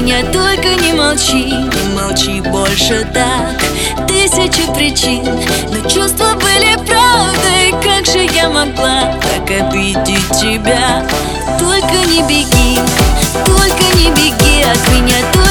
меня только не молчи. Не молчи больше так. Тысячи причин Но чувства были правдой. Как же я могла так обидеть тебя? Только не беги Только не беги от меня Только